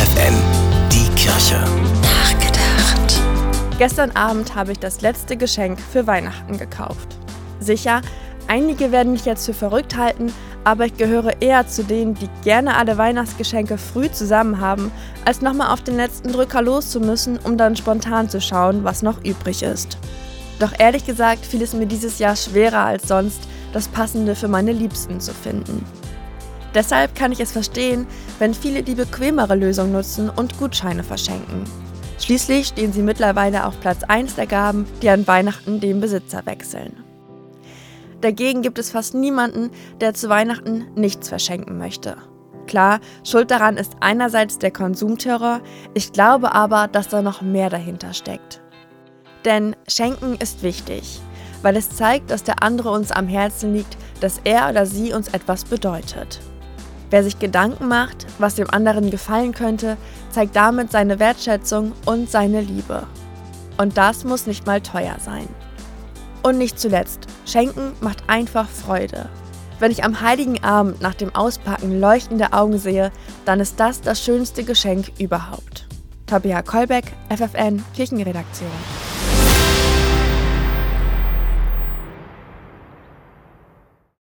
FFN, die Kirche. Nachgedacht. Gestern Abend habe ich das letzte Geschenk für Weihnachten gekauft. Sicher, einige werden mich jetzt für verrückt halten, aber ich gehöre eher zu denen, die gerne alle Weihnachtsgeschenke früh zusammen haben, als nochmal auf den letzten Drücker los zu müssen, um dann spontan zu schauen, was noch übrig ist. Doch ehrlich gesagt fiel es mir dieses Jahr schwerer als sonst, das Passende für meine Liebsten zu finden. Deshalb kann ich es verstehen, wenn viele die bequemere Lösung nutzen und Gutscheine verschenken. Schließlich stehen sie mittlerweile auf Platz 1 der Gaben, die an Weihnachten den Besitzer wechseln. Dagegen gibt es fast niemanden, der zu Weihnachten nichts verschenken möchte. Klar, Schuld daran ist einerseits der Konsumterror, ich glaube aber, dass da noch mehr dahinter steckt. Denn Schenken ist wichtig, weil es zeigt, dass der andere uns am Herzen liegt, dass er oder sie uns etwas bedeutet. Wer sich Gedanken macht, was dem anderen gefallen könnte, zeigt damit seine Wertschätzung und seine Liebe. Und das muss nicht mal teuer sein. Und nicht zuletzt, Schenken macht einfach Freude. Wenn ich am heiligen Abend nach dem Auspacken leuchtende Augen sehe, dann ist das das schönste Geschenk überhaupt. Tabea Kolbeck, FFN, Kirchenredaktion.